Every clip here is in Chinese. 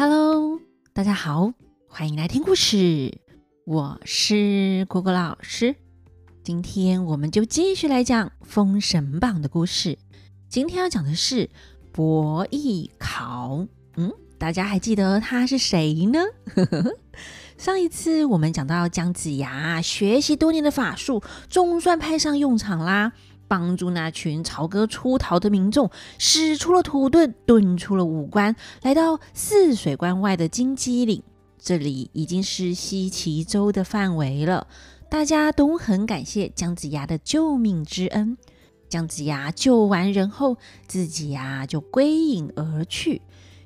Hello，大家好，欢迎来听故事。我是果果老师，今天我们就继续来讲《封神榜》的故事。今天要讲的是伯邑考。嗯，大家还记得他是谁呢？上一次我们讲到姜子牙学习多年的法术，总算派上用场啦。帮助那群朝歌出逃的民众，使出了土遁，遁出了五关，来到泗水关外的金鸡岭。这里已经是西岐州的范围了。大家都很感谢姜子牙的救命之恩。姜子牙救完人后，自己呀就归隐而去。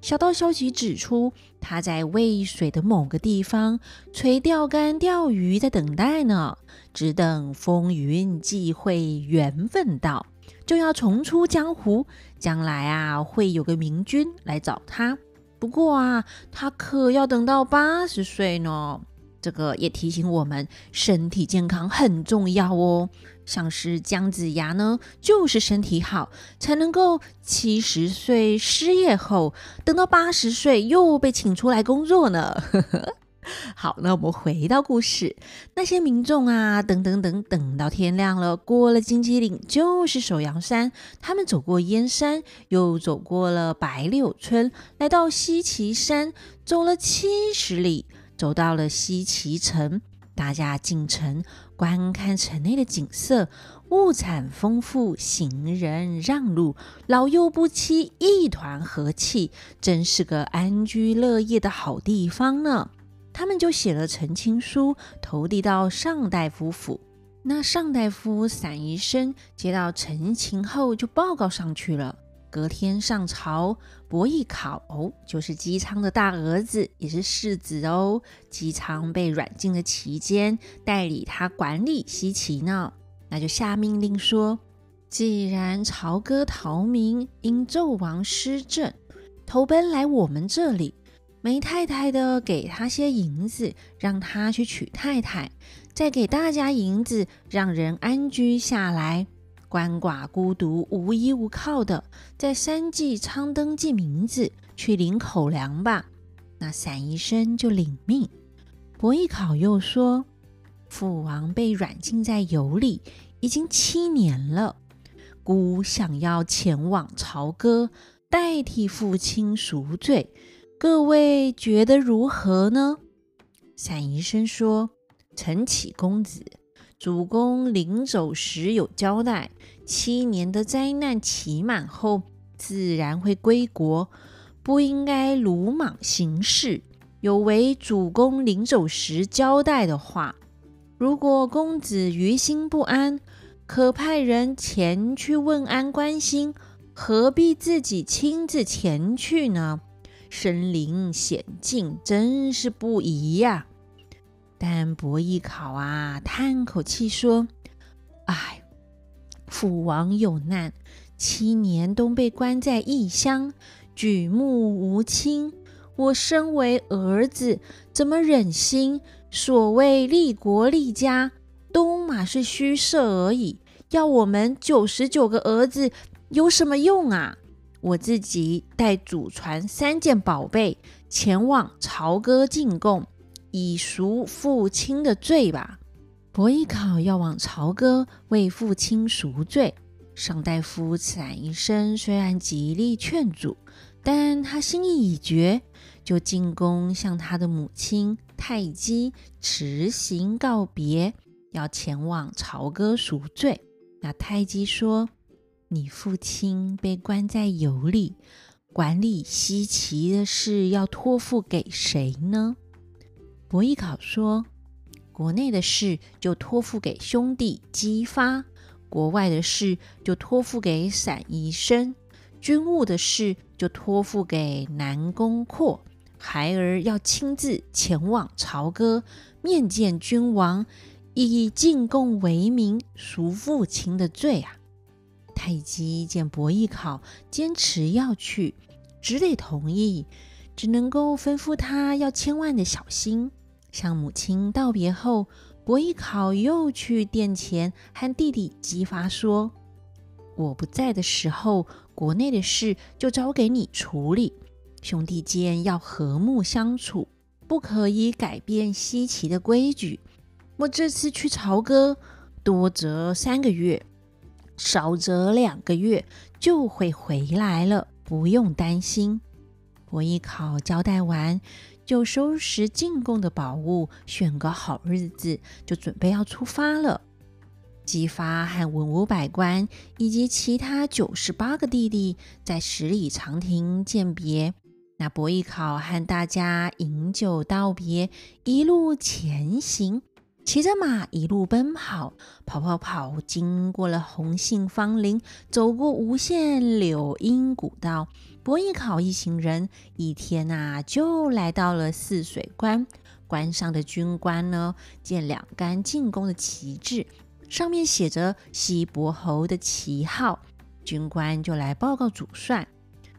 小道消息指出，他在渭水的某个地方垂钓竿钓鱼，在等待呢。只等风云际会，缘分到，就要重出江湖。将来啊，会有个明君来找他。不过啊，他可要等到八十岁呢。这个也提醒我们，身体健康很重要哦。像是姜子牙呢，就是身体好，才能够七十岁失业后，等到八十岁又被请出来工作呢。好，那我们回到故事，那些民众啊，等等等，等到天亮了，过了金鸡岭就是首阳山，他们走过燕山，又走过了白柳村，来到西岐山，走了七十里。走到了西岐城，大家进城观看城内的景色，物产丰富，行人让路，老幼不欺，一团和气，真是个安居乐业的好地方呢。他们就写了呈亲书，投递到尚大夫府。那尚大夫散宜生接到呈情后，就报告上去了。隔天上朝，伯邑考哦就是姬昌的大儿子，也是世子哦。姬昌被软禁的期间，代理他管理西岐呢，那就下命令说：既然朝歌逃民因纣王失政，投奔来我们这里，没太太的给他些银子，让他去娶太太，再给大家银子，让人安居下来。鳏寡孤独无依无靠的，在三季仓登记名字，去领口粮吧。那散宜生就领命。伯邑考又说：“父王被软禁在游里已经七年了，孤想要前往朝歌，代替父亲赎罪。各位觉得如何呢？”散宜生说：“承启公子。”主公临走时有交代，七年的灾难期满后，自然会归国，不应该鲁莽行事。有违主公临走时交代的话，如果公子于心不安，可派人前去问安关心，何必自己亲自前去呢？身临险境，真是不宜呀。但伯邑考啊，叹口气说：“哎，父王有难，七年都被关在异乡，举目无亲。我身为儿子，怎么忍心？所谓立国立家，都马是虚设而已。要我们九十九个儿子有什么用啊？我自己带祖传三件宝贝前往朝歌进贡。”以赎父亲的罪吧。伯邑考要往朝歌为父亲赎罪，尚大夫散宜生虽然极力劝阻，但他心意已决，就进宫向他的母亲太姬辞行告别，要前往朝歌赎罪。那太姬说：“你父亲被关在羑里，管理西岐的事要托付给谁呢？”伯邑考说：“国内的事就托付给兄弟姬发，国外的事就托付给散宜生，军务的事就托付给南宫阔。孩儿要亲自前往朝歌面见君王，以进贡为名赎父亲的罪啊！”太姬见伯邑考坚持要去，只得同意，只能够吩咐他要千万的小心。向母亲道别后，伯邑考又去殿前和弟弟姬发说：“我不在的时候，国内的事就交给你处理；兄弟间要和睦相处，不可以改变西岐的规矩。我这次去朝歌，多则三个月，少则两个月就会回来了，不用担心。伯邑考交代完，就收拾进贡的宝物，选个好日子，就准备要出发了。姬发和文武百官以及其他九十八个弟弟在十里长亭饯别。那伯邑考和大家饮酒道别，一路前行，骑着马一路奔跑，跑跑跑，经过了红杏芳林，走过无限柳荫古道。伯邑考一行人一天呐，就来到了泗水关。关上的军官呢，见两杆进攻的旗帜。上面写着西伯侯的旗号，军官就来报告主帅。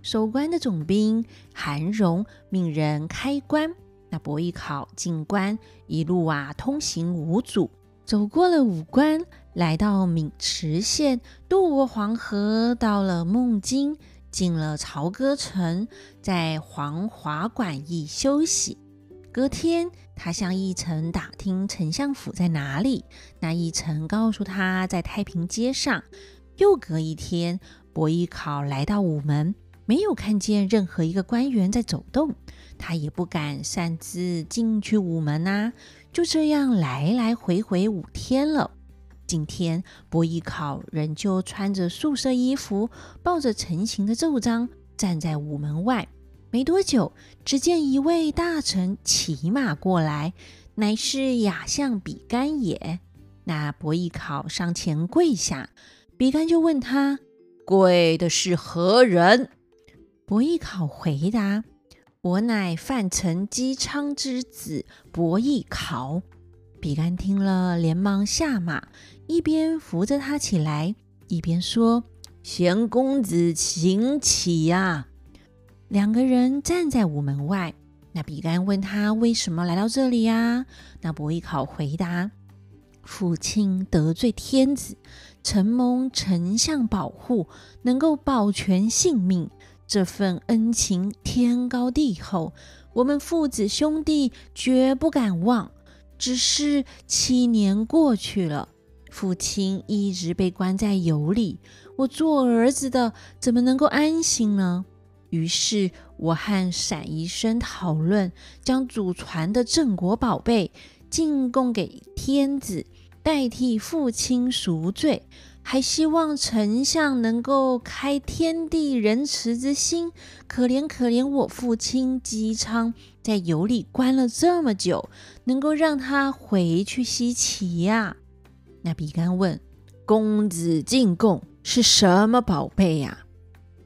守关的总兵韩荣命人开关。那伯邑考进关，一路啊通行无阻，走过了五关，来到渑池县，渡过黄河，到了孟津，进了朝歌城，在黄华馆驿休息。隔天，他向驿丞打听丞相府在哪里。那驿丞告诉他在太平街上。又隔一天，伯邑考来到午门，没有看见任何一个官员在走动，他也不敢擅自进去午门啊。就这样来来回回五天了。今天，伯邑考仍旧穿着素色衣服，抱着成型的奏章，站在午门外。没多久，只见一位大臣骑马过来，乃是亚相比干也。那伯邑考上前跪下，比干就问他：“跪的是何人？”伯邑考回答：“我乃范臣姬昌之子伯邑考。”比干听了，连忙下马，一边扶着他起来，一边说：“贤公子请起呀。”两个人站在午门外，那比干问他为什么来到这里呀？那伯邑考回答：父亲得罪天子，承蒙丞相保护，能够保全性命，这份恩情天高地厚，我们父子兄弟绝不敢忘。只是七年过去了，父亲一直被关在油里，我做儿子的怎么能够安心呢？于是，我和闪医生讨论，将祖传的镇国宝贝进贡给天子，代替父亲赎罪，还希望丞相能够开天地仁慈之心，可怜可怜我父亲姬昌，在油里关了这么久，能够让他回去西岐呀。那比干问：“公子进贡是什么宝贝呀？”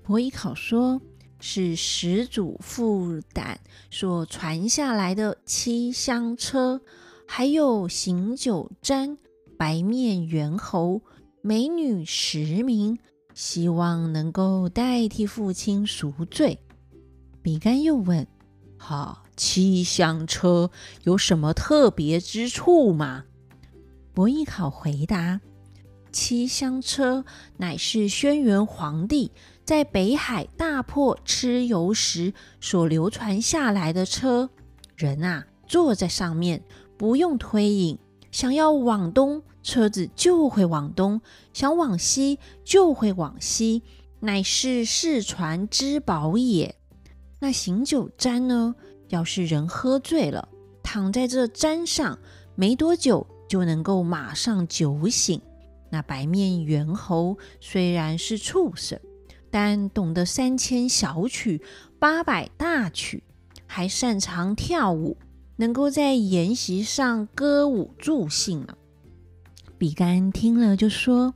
伯邑考说。是始祖父胆所传下来的七香车，还有醒酒毡、白面猿猴、美女十名，希望能够代替父亲赎罪。比干又问：“哈，七香车有什么特别之处吗？”伯邑考回答：“七香车乃是轩辕皇帝。”在北海大破蚩尤时所流传下来的车，人啊坐在上面不用推引，想要往东，车子就会往东；想往西，就会往西，乃是世传之宝也。那醒酒毡呢？要是人喝醉了，躺在这毡上，没多久就能够马上酒醒。那白面猿猴虽然是畜生。但懂得三千小曲、八百大曲，还擅长跳舞，能够在筵席上歌舞助兴呢。比干听了就说：“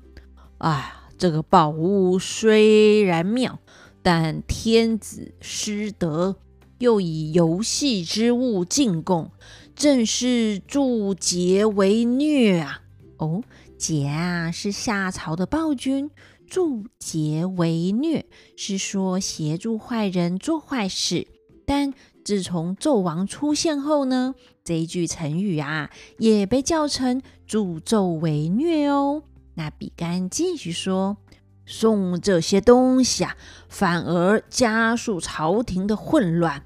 哎，这个宝物虽然妙，但天子失德，又以游戏之物进贡，正是助桀为虐啊！”哦，桀啊，是夏朝的暴君。助桀为虐，是说协助坏人做坏事。但自从纣王出现后呢，这一句成语啊，也被叫成助纣为虐哦。那比干继续说，送这些东西啊，反而加速朝廷的混乱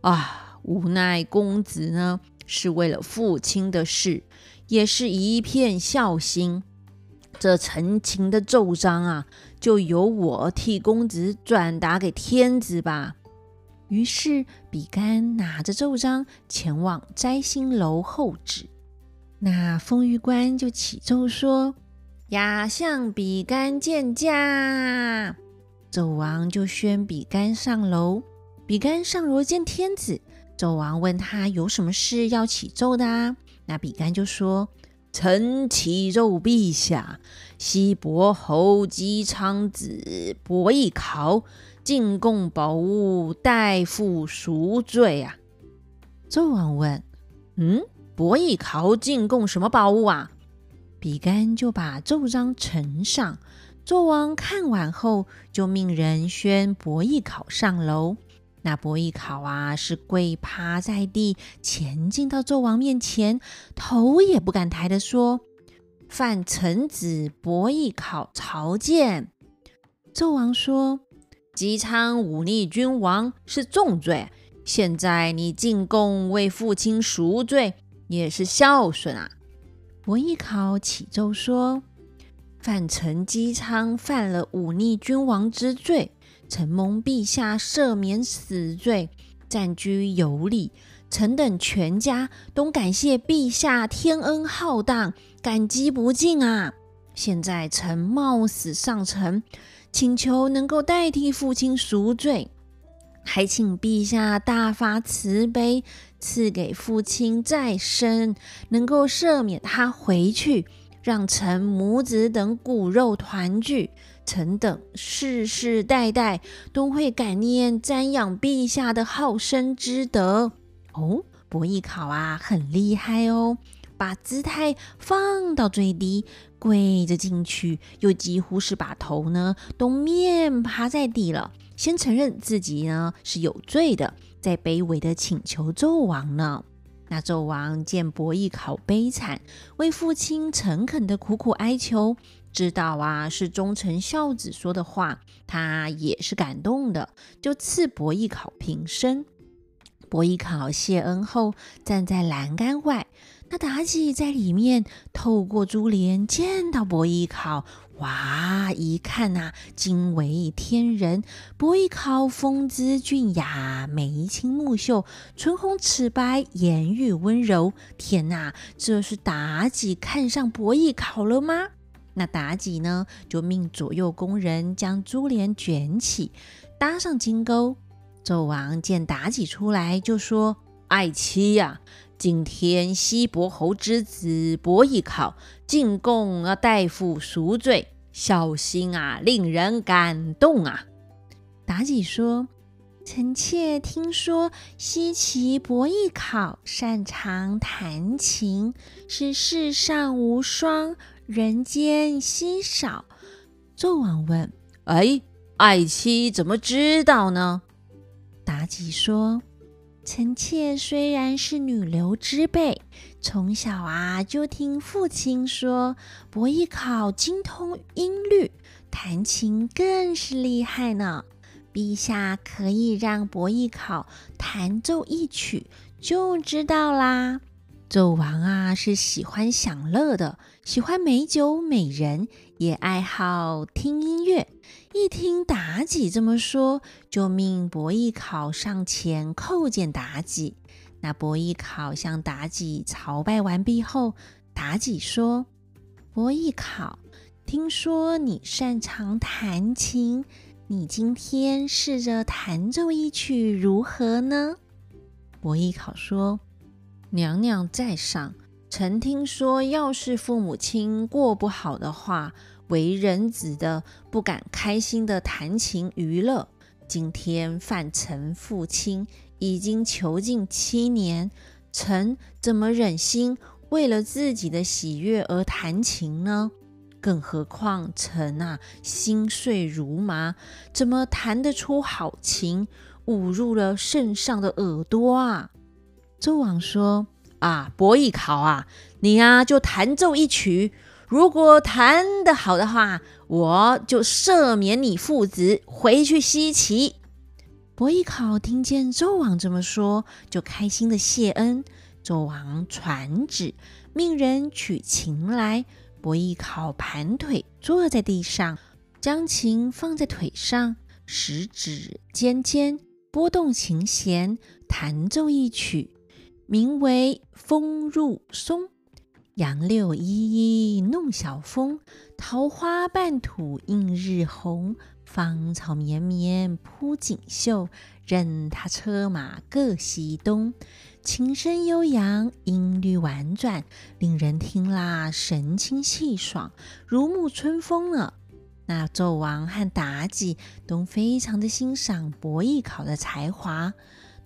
啊！无奈公子呢，是为了父亲的事，也是一片孝心。这陈情的奏章啊，就由我替公子转达给天子吧。于是比干拿着奏章前往摘星楼候旨。那封御官就启奏说。亚相比干见驾，纣王就宣比干上楼。比干上楼见天子，纣王问他有什么事要启奏的啊？那比干就说：“臣启奏陛下，西伯侯姬昌子伯邑考进贡宝物，代父赎罪啊。”纣王问：“嗯，伯邑考进贡什么宝物啊？”比干就把奏章呈上，纣王看完后，就命人宣伯邑考上楼。那伯邑考啊，是跪趴在地，前进到纣王面前，头也不敢抬的说：“犯臣子伯邑考朝见。”纣王说：“姬昌忤逆君王是重罪，现在你进贡为父亲赎罪，也是孝顺啊。”伯邑考启奏说：“范臣姬昌犯了忤逆君王之罪，承蒙陛下赦免死罪，暂居有礼。臣等全家都感谢陛下天恩浩荡，感激不尽啊！现在臣冒死上呈，请求能够代替父亲赎罪。”还请陛下大发慈悲，赐给父亲再生，能够赦免他回去，让臣母子等骨肉团聚。臣等世世代代都会感念瞻仰陛下的好生之德。哦，伯邑考啊，很厉害哦，把姿态放到最低，跪着进去，又几乎是把头呢都面趴在地了。先承认自己呢是有罪的，再卑微的请求纣王呢。那纣王见伯邑考悲惨，为父亲诚恳的苦苦哀求，知道啊是忠臣孝子说的话，他也是感动的，就赐伯邑考平身。伯邑考谢恩后，站在栏杆外。那妲己在里面透过珠帘见到伯邑考，哇！一看呐、惊为天人。伯邑考风姿俊雅，眉清目秀，唇红齿白，言语温柔。天呐，这是妲己看上伯邑考了吗？那妲己呢，就命左右宫人将珠帘卷起，搭上金钩。纣王见妲己出来，就说：“爱妻呀！”今天西伯侯之子伯邑考进贡要代父赎罪，孝心啊，令人感动啊！妲己说：“臣妾听说西岐伯邑考擅长弹琴，是世上无双，人间稀少。”纣王问：“哎，爱妻怎么知道呢？”妲己说。臣妾虽然是女流之辈，从小啊就听父亲说，伯邑考精通音律，弹琴更是厉害呢。陛下可以让伯邑考弹奏一曲，就知道啦。纣王啊，是喜欢享乐的，喜欢美酒美人，也爱好听音乐。一听妲己这么说，就命伯邑考上前叩见妲己。那伯邑考向妲己朝拜完毕后，妲己说：“伯邑考，听说你擅长弹琴，你今天试着弹奏一曲如何呢？”伯邑考说。娘娘在上，臣听说，要是父母亲过不好的话，为人子的不敢开心的弹琴娱乐。今天范臣父亲已经囚禁七年，臣怎么忍心为了自己的喜悦而弹琴呢？更何况臣啊，心碎如麻，怎么弹得出好琴？捂入了圣上的耳朵啊！纣王说：“啊，伯邑考啊，你啊就弹奏一曲，如果弹得好的话，我就赦免你父子回去西岐。”伯邑考听见纣王这么说，就开心的谢恩。纣王传旨，命人取琴来。伯邑考盘腿坐在地上，将琴放在腿上，食指尖尖拨动琴弦，弹奏一曲，名为《风入松》。杨柳依依弄晓风，桃花半吐映日红。芳草绵绵铺锦绣，任他车马各西东。琴声悠扬，音律婉转，令人听啦神清气爽，如沐春风呢。那纣王和妲己都非常的欣赏伯邑考的才华。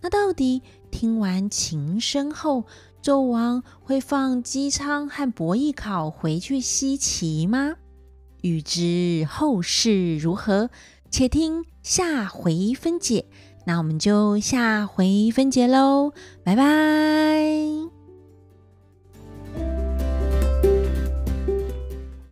那到底听完琴声后，纣王会放姬昌和伯邑考回去西岐吗？欲知后事如何，且听下回分解。那我们就下回分解喽，拜拜。